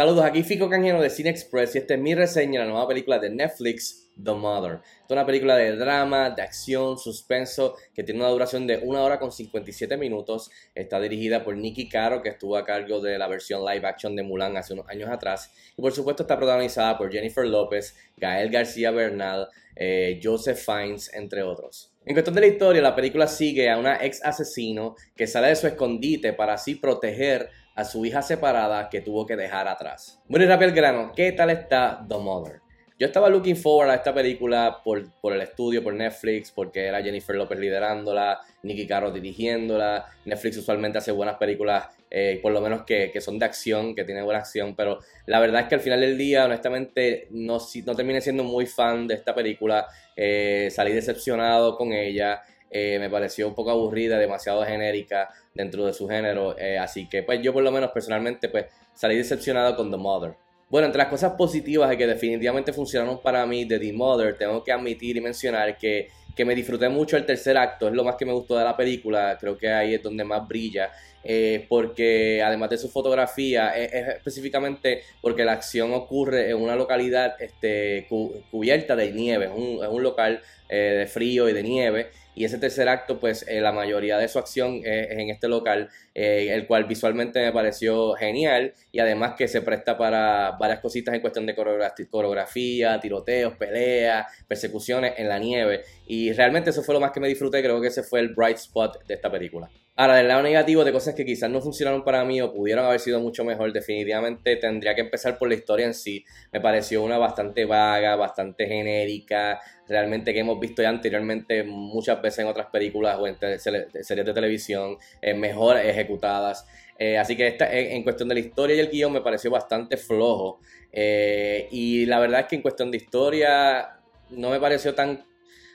Saludos, aquí Fico Canjeno de Cine Express y esta es mi reseña de la nueva película de Netflix, The Mother. es una película de drama, de acción, suspenso, que tiene una duración de 1 hora con 57 minutos. Está dirigida por Nicky Caro, que estuvo a cargo de la versión live action de Mulan hace unos años atrás. Y por supuesto está protagonizada por Jennifer López, Gael García Bernal, eh, Joseph Fiennes, entre otros. En cuestión de la historia, la película sigue a una ex asesino que sale de su escondite para así proteger a su hija separada que tuvo que dejar atrás. Bueno y rápido el grano, ¿qué tal está The Mother? Yo estaba looking forward a esta película por, por, el estudio, por Netflix, porque era Jennifer López liderándola, Nicky Caro dirigiéndola. Netflix usualmente hace buenas películas, eh, por lo menos que, que, son de acción, que tienen buena acción, pero la verdad es que al final del día, honestamente, no, no terminé siendo muy fan de esta película. Eh, salí decepcionado con ella. Eh, me pareció un poco aburrida, demasiado genérica dentro de su género, eh, así que pues yo por lo menos personalmente pues salí decepcionado con The Mother. Bueno, entre las cosas positivas que definitivamente funcionaron para mí de The Mother, tengo que admitir y mencionar que, que, me disfruté mucho el tercer acto, es lo más que me gustó de la película, creo que ahí es donde más brilla, eh, porque además de su fotografía, es, específicamente porque la acción ocurre en una localidad este, cubierta de nieve, es un, es un local de frío y de nieve, y ese tercer acto, pues eh, la mayoría de su acción es, en este local, eh, el cual visualmente me pareció genial y además que se presta para varias cositas en cuestión de coreografía, tiroteos, peleas, persecuciones en la nieve. Y realmente eso fue lo más que me disfruté, creo que ese fue el bright spot de esta película. Ahora, del lado negativo de cosas que quizás no funcionaron para mí o pudieron haber sido mucho mejor, definitivamente tendría que empezar por la historia en sí. Me pareció una bastante vaga, bastante genérica, realmente que hemos visto ya anteriormente muchas veces en otras películas o en series de televisión, eh, mejor ejecutadas. Eh, así que esta, en, cuestión de la historia y el guion me pareció bastante flojo. Eh, y la verdad es que en cuestión de historia no me pareció tan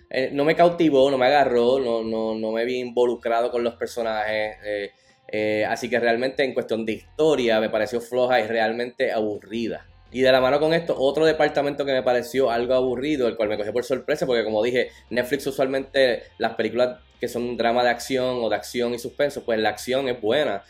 eh, no me cautivó, no me agarró, no, no, no me vi involucrado con los personajes. Eh, eh, así que realmente en cuestión de historia me pareció floja y realmente aburrida. Y de la mano con esto, otro departamento que me pareció algo aburrido, el cual me cogió por sorpresa, porque como dije, Netflix usualmente las películas que son drama de acción o de acción y suspenso, pues la acción es buena.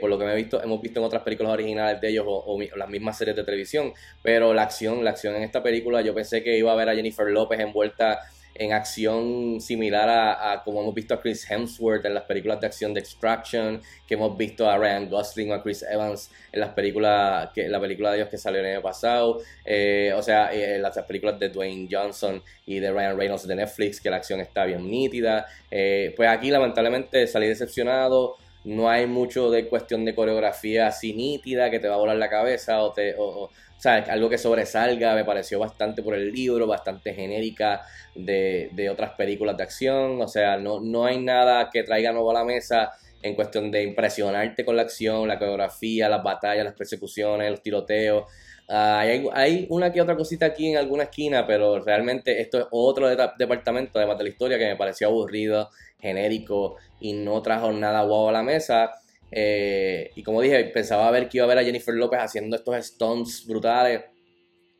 por lo que me he visto, hemos visto en otras películas originales de ellos o, o, las mismas series de televisión, pero la acción, la acción en esta película, yo pensé que iba a ver a Jennifer López envuelta en acción similar a, como hemos visto a Chris Hemsworth en las películas de acción de Extraction, que hemos visto a Ryan Gosling o a Chris Evans en las películas, que la película de ellos que salió el año pasado, eh, o sea, eh, las películas de Dwayne Johnson y de Ryan Reynolds de Netflix, que la acción está bien nítida. Eh, pues aquí lamentablemente salí decepcionado. No hay mucho de cuestión de coreografía así nítida que te va a volar la cabeza o te, o, o sea, algo que sobresalga, me pareció bastante por el libro, bastante genérica de, de otras películas de acción. O sea, no, no hay nada que traiga nuevo a la mesa en cuestión de impresionarte con la acción, la coreografía, las batallas, las persecuciones, los tiroteos. Ah, hay, una que otra cosita aquí en alguna esquina, pero realmente esto es otro departamento, además de la historia, que me pareció aburrido, genérico y no trajo nada guau a la mesa. Eh, y como dije, pensaba ver que iba a ver a Jennifer López haciendo estos stunts brutales.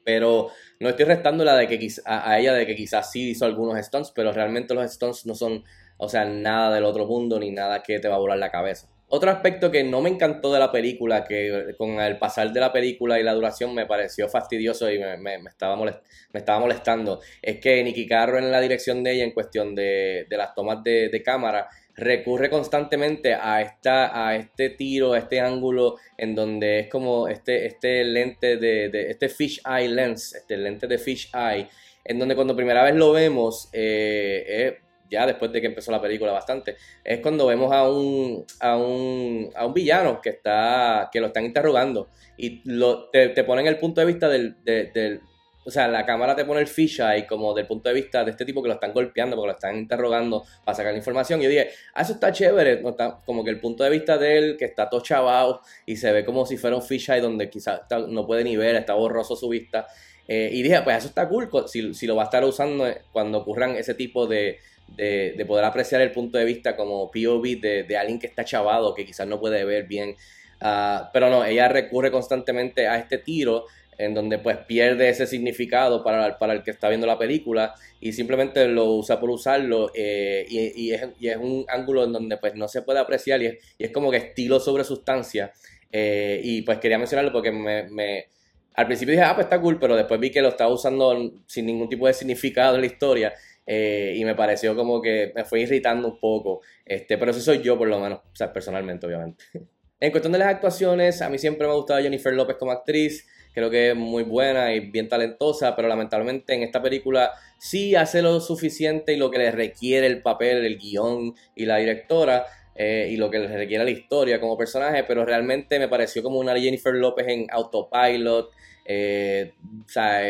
Pero no estoy restándola de que a, ella de que quizás sí hizo algunos stunts, pero realmente los stunts no son, o sea, nada del otro mundo ni nada que te va a volar la cabeza. Otro aspecto que no me encantó de la película, que con el pasar de la película y la duración me pareció fastidioso y me, me, estaba, me estaba molestando, es que Nicky Carro en la dirección de ella en cuestión de, de las tomas de, de cámara recurre constantemente a, esta, a este tiro, a este ángulo en donde es como este, este lente de, de este fish eye lens, este lente de fish eye, en donde cuando primera vez lo vemos, eh, ya después de que empezó la película bastante, es cuando vemos a un, a un, a un villano que, está, que lo están interrogando y lo, te, te ponen el punto de vista del, del o sea, la cámara te pone el ficha y como del punto de vista de este tipo que lo están golpeando porque lo están interrogando para sacar la información. Yo dije, ah, eso está chévere, como que el punto de vista de él que está todo chavado y se ve como si fuera un ficha y donde quizás no puede ni ver, está borroso su vista. Eh, y dije, pues eso está cool, si, si, lo va a estar usando cuando ocurran ese tipo de, de, poder apreciar el punto de vista como POV de, de alguien que está chavado, que quizás no puede ver bien. Ah, pero no, ella recurre constantemente a este tiro en donde pues pierde ese significado para, para, el que está viendo la película y simplemente lo usa por usarlo eh, y, es, y, es, un ángulo en donde pues no se puede apreciar y es, y es como que estilo sobre sustancia Eh, y pues quería mencionarlo porque me, al principio dije, ah, pues está cool, pero después vi que lo estaba usando sin ningún tipo de significado en la historia. Eh, y me pareció como que me fue irritando un poco. Este, pero eso soy yo, por lo menos, o sea, personalmente, obviamente. en cuestión de las actuaciones, a mí siempre me ha gustado Jennifer López como actriz. Creo que es muy buena y bien talentosa, pero lamentablemente en esta película sí hace lo suficiente y lo que le requiere el papel, el guion y la directora. Eh, y lo que le requiere la historia como personaje, pero realmente me pareció como una Jennifer López en autopilot, eh, o sea,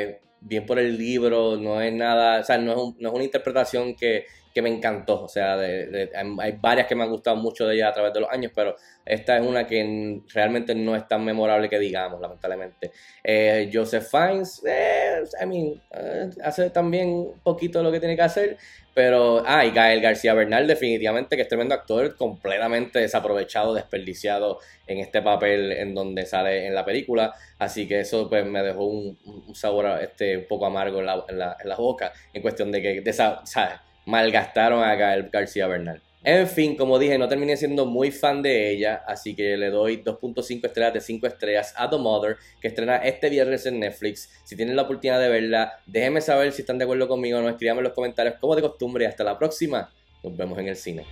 bien por el libro, no es nada, o sea, no es, no es una interpretación que, que me encantó. O sea, hay varias que me han gustado mucho de ella a través de los años, pero esta es una que realmente no es tan memorable que digamos, lamentablemente. Eh, Joseph Fiennes, eh, I mean, eh, hace también un poquito lo que tiene que hacer, pero, ah, y Gael García Bernal, definitivamente, que es tremendo actor, completamente desaprovechado, desperdiciado en este papel en donde sale en la película. Así que eso pues me dejó un, sabor este, un poco amargo en la, en la, en la boca, en cuestión de que, de esa, ¿sabes? Malgastaron a Gael García Bernal. En fin, como dije, no terminé siendo muy fan de ella, así que le doy 2.5 estrellas de 5 estrellas a The Mother, que estrena este viernes en Netflix. Si tienen la oportunidad de verla, déjenme saber si están de acuerdo conmigo no, escríbanme en los comentarios como de costumbre. Hasta la próxima, nos vemos en el cine.